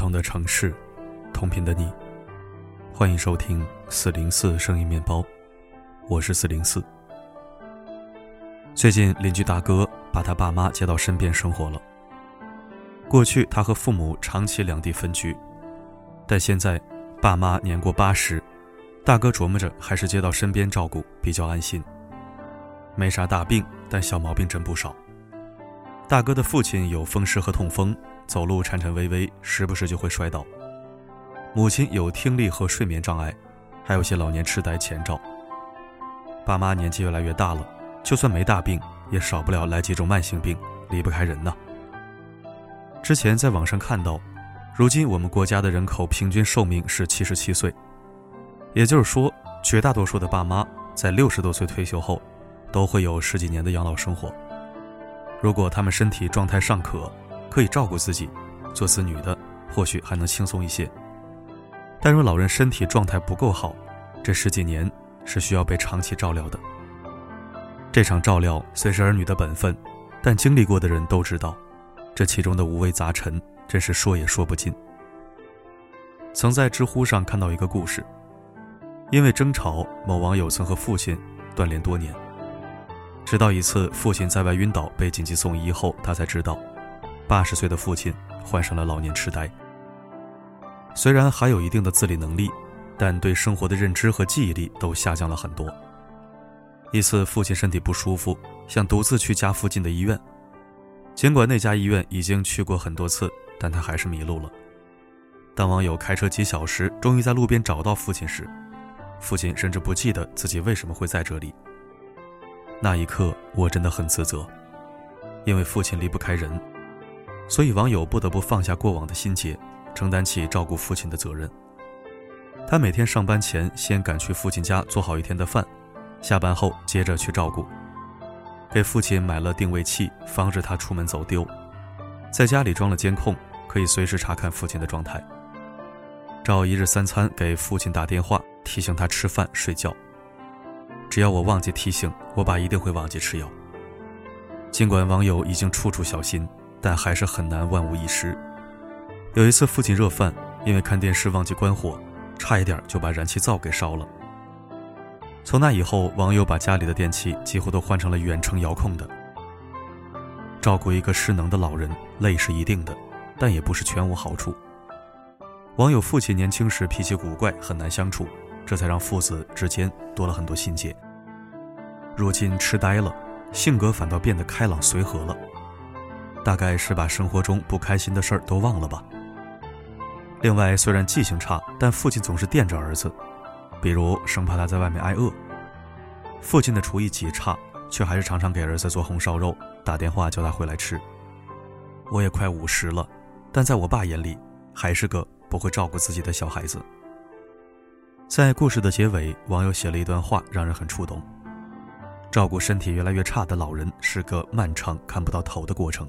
同的城市，同频的你，欢迎收听四零四声音面包，我是四零四。最近邻居大哥把他爸妈接到身边生活了。过去他和父母长期两地分居，但现在爸妈年过八十，大哥琢磨着还是接到身边照顾比较安心。没啥大病，但小毛病真不少。大哥的父亲有风湿和痛风。走路颤颤巍巍，时不时就会摔倒。母亲有听力和睡眠障碍，还有些老年痴呆前兆。爸妈年纪越来越大了，就算没大病，也少不了来几种慢性病，离不开人呢。之前在网上看到，如今我们国家的人口平均寿命是七十七岁，也就是说，绝大多数的爸妈在六十多岁退休后，都会有十几年的养老生活。如果他们身体状态尚可，可以照顾自己，做子女的或许还能轻松一些。但若老人身体状态不够好，这十几年是需要被长期照料的。这场照料虽是儿女的本分，但经历过的人都知道，这其中的五味杂陈真是说也说不尽。曾在知乎上看到一个故事，因为争吵，某网友曾和父亲断联多年，直到一次父亲在外晕倒被紧急送医后，他才知道。八十岁的父亲患上了老年痴呆。虽然还有一定的自理能力，但对生活的认知和记忆力都下降了很多。一次，父亲身体不舒服，想独自去家附近的医院。尽管那家医院已经去过很多次，但他还是迷路了。当网友开车几小时，终于在路边找到父亲时，父亲甚至不记得自己为什么会在这里。那一刻，我真的很自责，因为父亲离不开人。所以网友不得不放下过往的心结，承担起照顾父亲的责任。他每天上班前先赶去父亲家做好一天的饭，下班后接着去照顾。给父亲买了定位器，防止他出门走丢。在家里装了监控，可以随时查看父亲的状态。照一日三餐给父亲打电话，提醒他吃饭睡觉。只要我忘记提醒，我爸一定会忘记吃药。尽管网友已经处处小心。但还是很难万无一失。有一次，父亲热饭，因为看电视忘记关火，差一点就把燃气灶给烧了。从那以后，网友把家里的电器几乎都换成了远程遥控的。照顾一个失能的老人，累是一定的，但也不是全无好处。网友父亲年轻时脾气古怪，很难相处，这才让父子之间多了很多心结。如今痴呆了，性格反倒变得开朗随和了。大概是把生活中不开心的事儿都忘了吧。另外，虽然记性差，但父亲总是惦着儿子，比如生怕他在外面挨饿。父亲的厨艺极差，却还是常常给儿子做红烧肉，打电话叫他回来吃。我也快五十了，但在我爸眼里，还是个不会照顾自己的小孩子。在故事的结尾，网友写了一段话，让人很触动：照顾身体越来越差的老人，是个漫长看不到头的过程。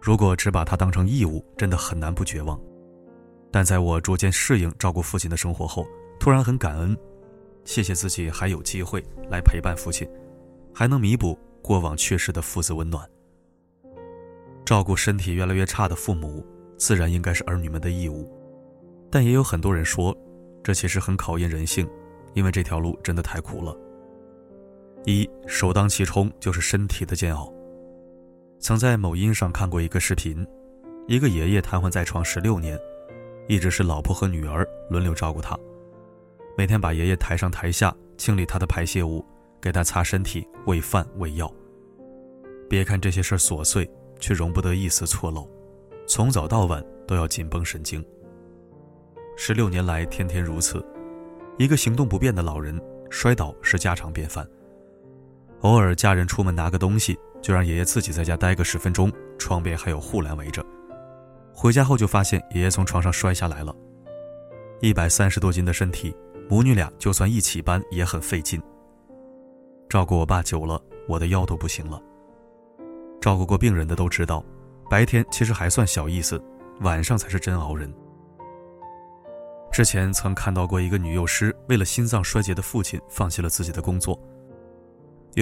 如果只把它当成义务，真的很难不绝望。但在我逐渐适应照顾父亲的生活后，突然很感恩，谢谢自己还有机会来陪伴父亲，还能弥补过往缺失的父子温暖。照顾身体越来越差的父母，自然应该是儿女们的义务。但也有很多人说，这其实很考验人性，因为这条路真的太苦了。一首当其冲就是身体的煎熬。曾在某音上看过一个视频，一个爷爷瘫痪在床十六年，一直是老婆和女儿轮流照顾他，每天把爷爷抬上抬下，清理他的排泄物，给他擦身体、喂饭、喂药。别看这些事儿琐碎，却容不得一丝错漏，从早到晚都要紧绷神经。十六年来，天天如此，一个行动不便的老人摔倒是家常便饭，偶尔家人出门拿个东西。就让爷爷自己在家待个十分钟，窗边还有护栏围着。回家后就发现爷爷从床上摔下来了，一百三十多斤的身体，母女俩就算一起搬也很费劲。照顾我爸久了，我的腰都不行了。照顾过病人的都知道，白天其实还算小意思，晚上才是真熬人。之前曾看到过一个女幼师，为了心脏衰竭的父亲，放弃了自己的工作。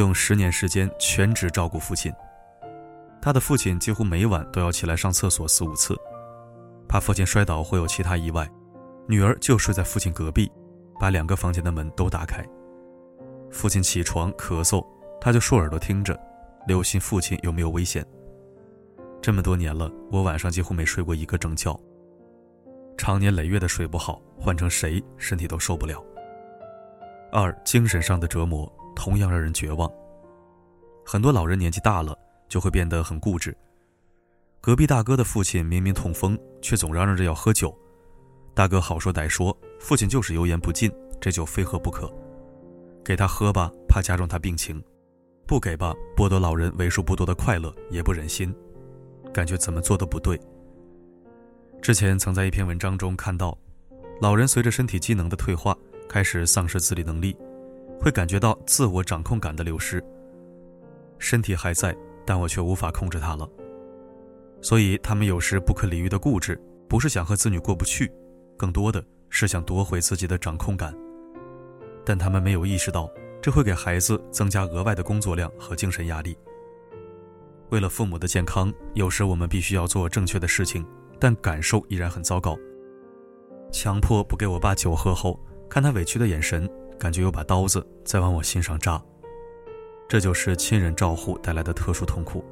用十年时间全职照顾父亲，他的父亲几乎每晚都要起来上厕所四五次。怕父亲摔倒会有其他意外，女儿就睡在父亲隔壁，把两个房间的门都打开。父亲起床咳嗽，她就竖耳朵听着，留心父亲有没有危险。这么多年了，我晚上几乎没睡过一个整觉。常年累月的睡不好，换成谁身体都受不了。二，精神上的折磨同样让人绝望。很多老人年纪大了就会变得很固执。隔壁大哥的父亲明明痛风，却总嚷嚷着要喝酒。大哥好说歹说，父亲就是油盐不进，这酒非喝不可。给他喝吧，怕加重他病情；不给吧，剥夺老人为数不多的快乐，也不忍心。感觉怎么做都不对。之前曾在一篇文章中看到，老人随着身体机能的退化，开始丧失自理能力，会感觉到自我掌控感的流失。身体还在，但我却无法控制它了。所以他们有时不可理喻的固执，不是想和子女过不去，更多的是想夺回自己的掌控感。但他们没有意识到，这会给孩子增加额外的工作量和精神压力。为了父母的健康，有时我们必须要做正确的事情。但感受依然很糟糕。强迫不给我爸酒喝后，看他委屈的眼神，感觉有把刀子在往我心上扎。这就是亲人照护带来的特殊痛苦。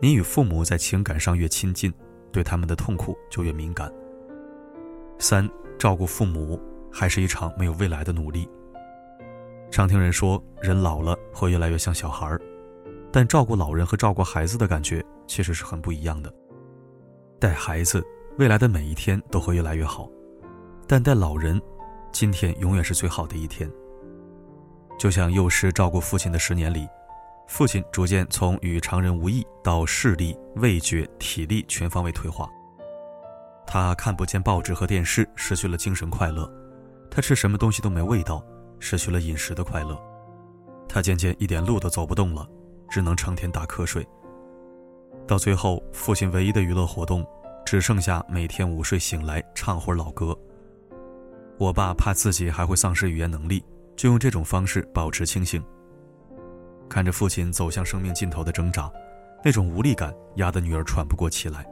你与父母在情感上越亲近，对他们的痛苦就越敏感。三，照顾父母还是一场没有未来的努力。常听人说，人老了会越来越像小孩儿，但照顾老人和照顾孩子的感觉其实是很不一样的。带孩子，未来的每一天都会越来越好，但带老人，今天永远是最好的一天。就像幼师照顾父亲的十年里，父亲逐渐从与常人无异到视力、味觉、体力全方位退化。他看不见报纸和电视，失去了精神快乐；他吃什么东西都没味道，失去了饮食的快乐；他渐渐一点路都走不动了，只能成天打瞌睡。到最后，父亲唯一的娱乐活动，只剩下每天午睡醒来唱会儿老歌。我爸怕自己还会丧失语言能力，就用这种方式保持清醒。看着父亲走向生命尽头的挣扎，那种无力感压得女儿喘不过气来，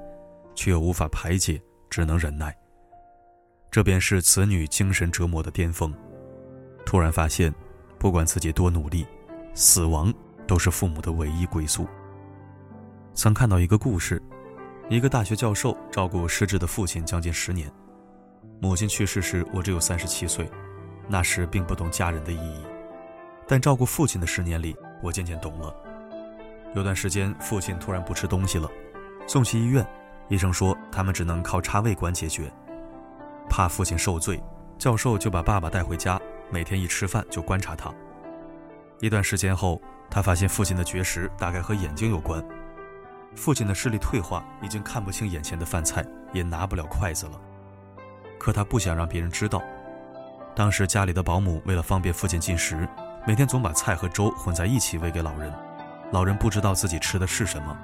却又无法排解，只能忍耐。这便是子女精神折磨的巅峰。突然发现，不管自己多努力，死亡都是父母的唯一归宿。曾看到一个故事，一个大学教授照顾失智的父亲将近十年。母亲去世时，我只有三十七岁，那时并不懂家人的意义。但照顾父亲的十年里，我渐渐懂了。有段时间，父亲突然不吃东西了，送去医院，医生说他们只能靠插胃管解决。怕父亲受罪，教授就把爸爸带回家，每天一吃饭就观察他。一段时间后，他发现父亲的绝食大概和眼睛有关。父亲的视力退化，已经看不清眼前的饭菜，也拿不了筷子了。可他不想让别人知道。当时家里的保姆为了方便父亲进食，每天总把菜和粥混在一起喂给老人。老人不知道自己吃的是什么，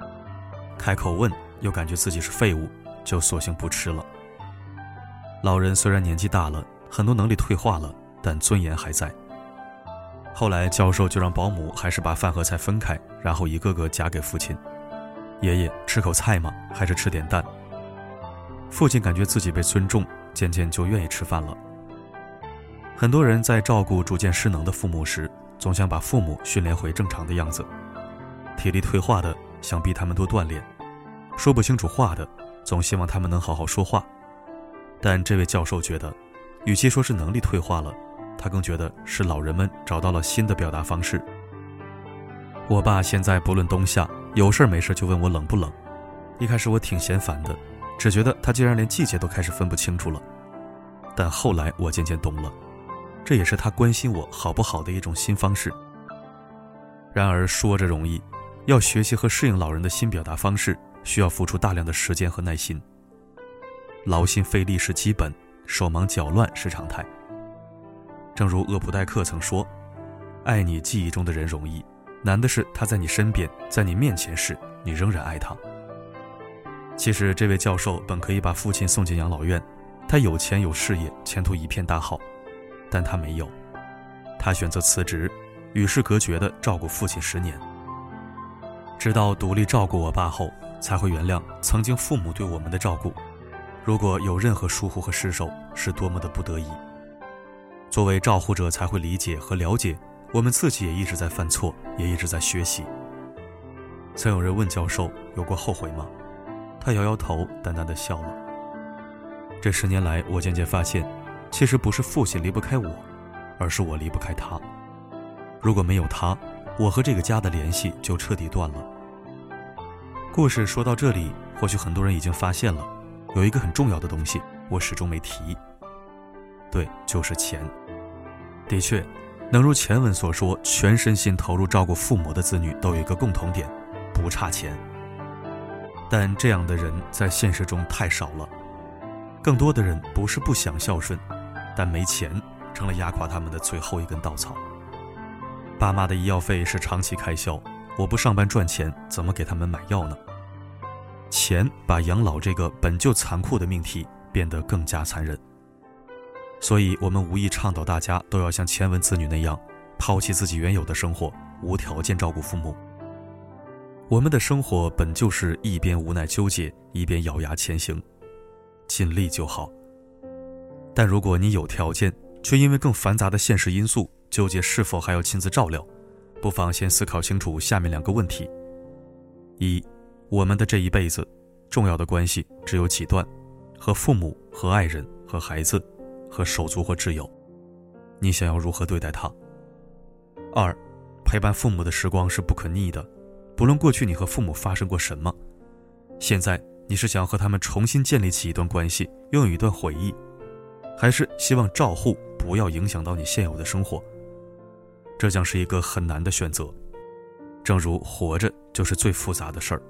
开口问又感觉自己是废物，就索性不吃了。老人虽然年纪大了，很多能力退化了，但尊严还在。后来教授就让保姆还是把饭和菜分开，然后一个个夹给父亲。爷爷吃口菜吗？还是吃点蛋？父亲感觉自己被尊重，渐渐就愿意吃饭了。很多人在照顾逐渐失能的父母时，总想把父母训练回正常的样子。体力退化的想逼他们多锻炼，说不清楚话的总希望他们能好好说话。但这位教授觉得，与其说是能力退化了，他更觉得是老人们找到了新的表达方式。我爸现在不论冬夏。有事没事就问我冷不冷，一开始我挺嫌烦的，只觉得他竟然连季节都开始分不清楚了。但后来我渐渐懂了，这也是他关心我好不好的一种新方式。然而说着容易，要学习和适应老人的新表达方式，需要付出大量的时间和耐心。劳心费力是基本，手忙脚乱是常态。正如厄普代克曾说：“爱你记忆中的人容易。”难的是他在你身边，在你面前时，你仍然爱他。其实这位教授本可以把父亲送进养老院，他有钱有事业，前途一片大好，但他没有，他选择辞职，与世隔绝的照顾父亲十年，直到独立照顾我爸后，才会原谅曾经父母对我们的照顾，如果有任何疏忽和失手，是多么的不得已。作为照护者，才会理解和了解，我们自己也一直在犯错，也一直在学习。曾有人问教授：“有过后悔吗？”他摇摇头，淡淡的笑了。这十年来，我渐渐发现，其实不是父亲离不开我，而是我离不开他。如果没有他，我和这个家的联系就彻底断了。故事说到这里，或许很多人已经发现了，有一个很重要的东西，我始终没提。对，就是钱。的确，能如前文所说，全身心投入照顾父母的子女，都有一个共同点，不差钱。但这样的人在现实中太少了，更多的人不是不想孝顺，但没钱成了压垮他们的最后一根稻草。爸妈的医药费是长期开销，我不上班赚钱，怎么给他们买药呢？钱把养老这个本就残酷的命题变得更加残忍。所以，我们无意倡导大家都要像前文子女那样，抛弃自己原有的生活，无条件照顾父母。我们的生活本就是一边无奈纠结，一边咬牙前行，尽力就好。但如果你有条件，却因为更繁杂的现实因素纠结是否还要亲自照料，不妨先思考清楚下面两个问题：一，我们的这一辈子，重要的关系只有几段，和父母、和爱人、和孩子、和手足或挚友，你想要如何对待他？二，陪伴父母的时光是不可逆的。不论过去你和父母发生过什么，现在你是想要和他们重新建立起一段关系，拥有一段回忆，还是希望照护不要影响到你现有的生活？这将是一个很难的选择。正如活着就是最复杂的事儿，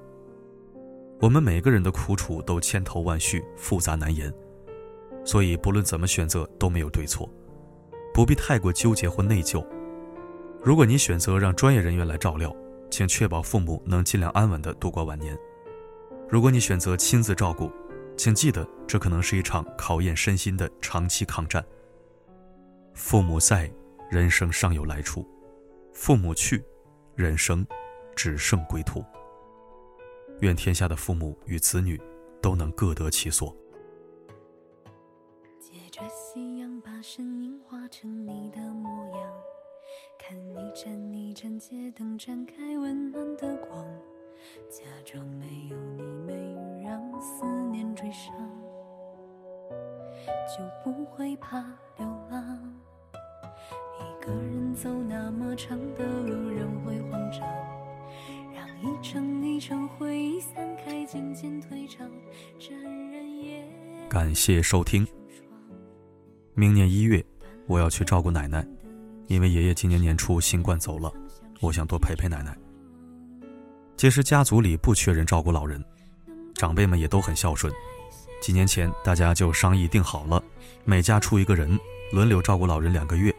我们每个人的苦楚都千头万绪，复杂难言，所以不论怎么选择都没有对错，不必太过纠结或内疚。如果你选择让专业人员来照料，请确保父母能尽量安稳地度过晚年。如果你选择亲自照顾，请记得这可能是一场考验身心的长期抗战。父母在，人生尚有来处；父母去，人生只剩归途。愿天下的父母与子女都能各得其所。借着夕阳，把身影化成你的模样。看一盏街灯展开温暖的光，假装没有你没让思念追上，就不会怕流浪。一个人走那么长的路，人会慌张，让一程一程回忆散开，渐渐退场。沾人也感谢收听。明年一月，我要去照顾奶奶。因为爷爷今年年初新冠走了，我想多陪陪奶奶。其实家族里不缺人照顾老人，长辈们也都很孝顺。几年前大家就商议定好了，每家出一个人，轮流照顾老人两个月。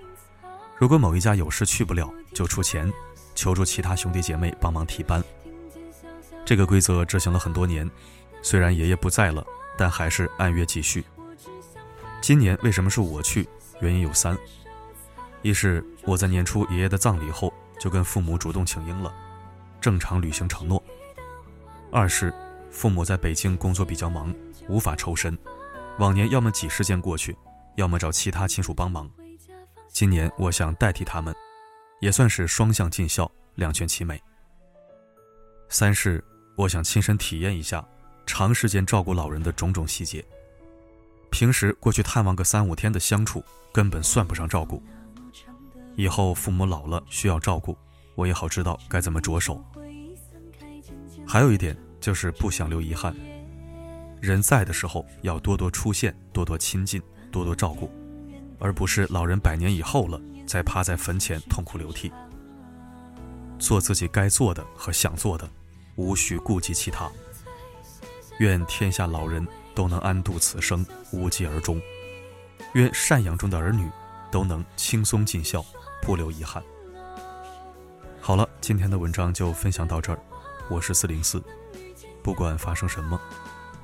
如果某一家有事去不了，就出钱，求助其他兄弟姐妹帮忙替班。这个规则执行了很多年，虽然爷爷不在了，但还是按约继续。今年为什么是我去？原因有三。一是我在年初爷爷的葬礼后就跟父母主动请缨了，正常履行承诺；二是父母在北京工作比较忙，无法抽身，往年要么挤时间过去，要么找其他亲属帮忙。今年我想代替他们，也算是双向尽孝，两全其美。三是我想亲身体验一下长时间照顾老人的种种细节，平时过去探望个三五天的相处根本算不上照顾。以后父母老了需要照顾，我也好知道该怎么着手。还有一点就是不想留遗憾。人在的时候要多多出现，多多亲近，多多照顾，而不是老人百年以后了再趴在坟前痛哭流涕。做自己该做的和想做的，无需顾及其他。愿天下老人都能安度此生，无疾而终。愿赡养中的儿女都能轻松尽孝。不留遗憾。好了，今天的文章就分享到这儿。我是四零四，不管发生什么，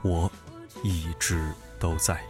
我一直都在。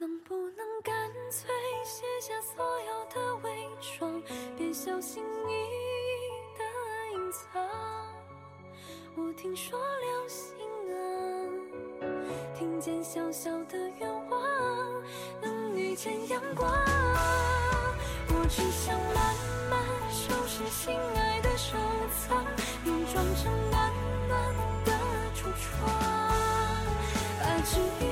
能不能干脆卸下所有的伪装，别小心翼翼的隐藏？我听说流星啊，听见小小的愿望，能遇见阳光。我只想慢慢收拾心爱的收藏，变装成暖暖的橱窗，把只。